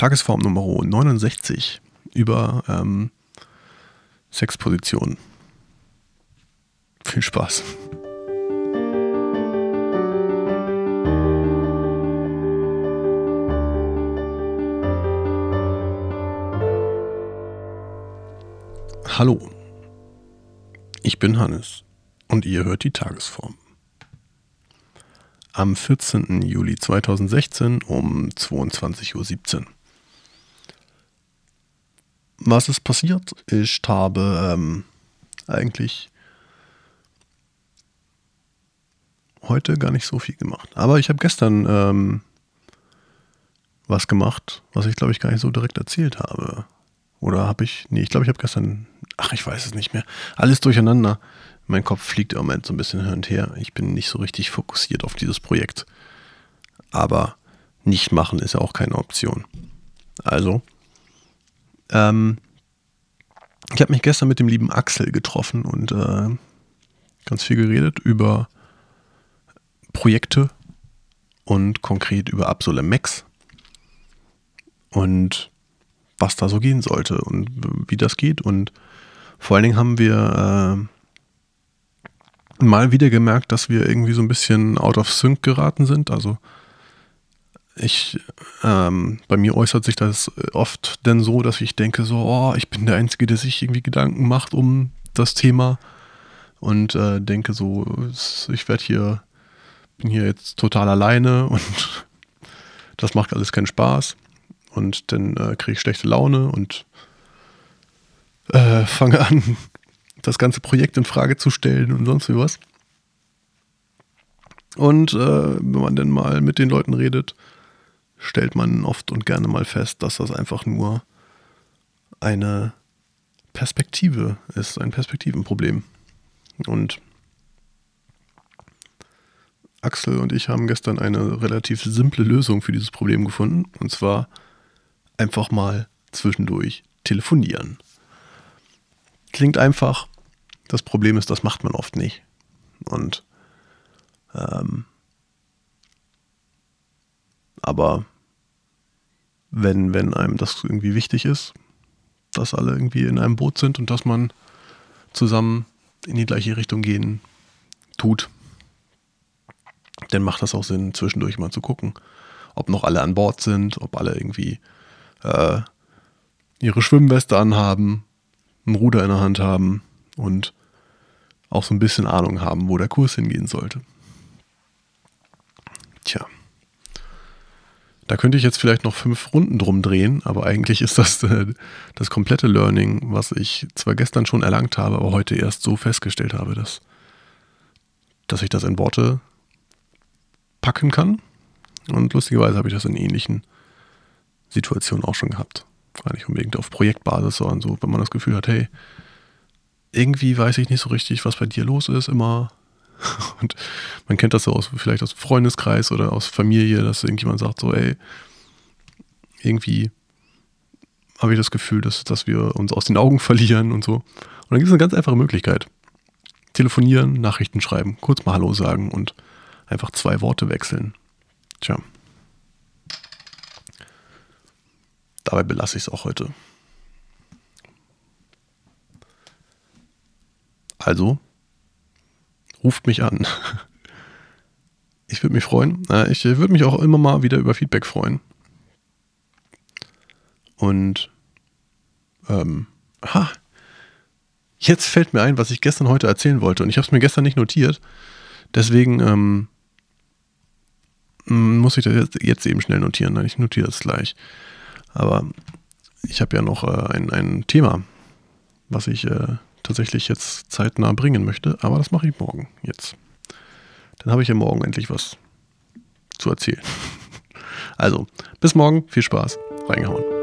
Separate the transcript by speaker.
Speaker 1: Tagesform Nummer 69 über ähm, Sexpositionen. Viel Spaß. Hallo, ich bin Hannes und ihr hört die Tagesform. Am 14. Juli 2016 um 22.17 Uhr. Was ist passiert? Ich habe ähm, eigentlich heute gar nicht so viel gemacht. Aber ich habe gestern ähm, was gemacht, was ich glaube ich gar nicht so direkt erzählt habe. Oder habe ich, nee, ich glaube ich habe gestern, ach ich weiß es nicht mehr, alles durcheinander. Mein Kopf fliegt im Moment so ein bisschen hin und her. Ich bin nicht so richtig fokussiert auf dieses Projekt. Aber nicht machen ist ja auch keine Option. Also, ähm, ich habe mich gestern mit dem lieben Axel getroffen und äh, ganz viel geredet über Projekte und konkret über Absolem Max und was da so gehen sollte und wie das geht. Und vor allen Dingen haben wir äh, mal wieder gemerkt, dass wir irgendwie so ein bisschen out of sync geraten sind. Also ich, ähm, bei mir äußert sich das oft denn so, dass ich denke so, oh, ich bin der Einzige, der sich irgendwie Gedanken macht um das Thema und äh, denke so, ich werde hier, bin hier jetzt total alleine und das macht alles keinen Spaß und dann äh, kriege ich schlechte Laune und äh, fange an, das ganze Projekt in Frage zu stellen und sonst wie was. Und äh, wenn man dann mal mit den Leuten redet, stellt man oft und gerne mal fest, dass das einfach nur eine Perspektive ist, ein Perspektivenproblem. Und Axel und ich haben gestern eine relativ simple Lösung für dieses Problem gefunden. Und zwar einfach mal zwischendurch telefonieren. Klingt einfach. Das Problem ist, das macht man oft nicht. Und ähm, aber wenn, wenn einem das irgendwie wichtig ist, dass alle irgendwie in einem Boot sind und dass man zusammen in die gleiche Richtung gehen tut, dann macht das auch Sinn, zwischendurch mal zu gucken, ob noch alle an Bord sind, ob alle irgendwie äh, ihre Schwimmweste anhaben, ein Ruder in der Hand haben und auch so ein bisschen Ahnung haben, wo der Kurs hingehen sollte. Tja. Da könnte ich jetzt vielleicht noch fünf Runden drum drehen, aber eigentlich ist das äh, das komplette Learning, was ich zwar gestern schon erlangt habe, aber heute erst so festgestellt habe, dass, dass ich das in Worte packen kann. Und lustigerweise habe ich das in ähnlichen Situationen auch schon gehabt. Gar nicht unbedingt auf Projektbasis, sondern so, wenn man das Gefühl hat, hey, irgendwie weiß ich nicht so richtig, was bei dir los ist, immer Und man kennt das so aus, vielleicht aus Freundeskreis oder aus Familie, dass irgendjemand sagt so, ey, irgendwie habe ich das Gefühl, dass, dass wir uns aus den Augen verlieren und so. Und dann gibt es eine ganz einfache Möglichkeit. Telefonieren, Nachrichten schreiben, kurz mal Hallo sagen und einfach zwei Worte wechseln. Tja. Dabei belasse ich es auch heute. Also, ruft mich an. Ich würde mich freuen. Ich würde mich auch immer mal wieder über Feedback freuen. Und ähm, ha, jetzt fällt mir ein, was ich gestern heute erzählen wollte. Und ich habe es mir gestern nicht notiert. Deswegen ähm, muss ich das jetzt, eben schnell notieren. Ich notiere es gleich. Aber ich habe ja noch äh, ein, ein Thema, was ich äh, tatsächlich jetzt zeitnah bringen möchte, aber das mache ich morgen jetzt. Dann habe ich ja morgen endlich was zu erzählen. Also, bis morgen, viel Spaß, reingehauen.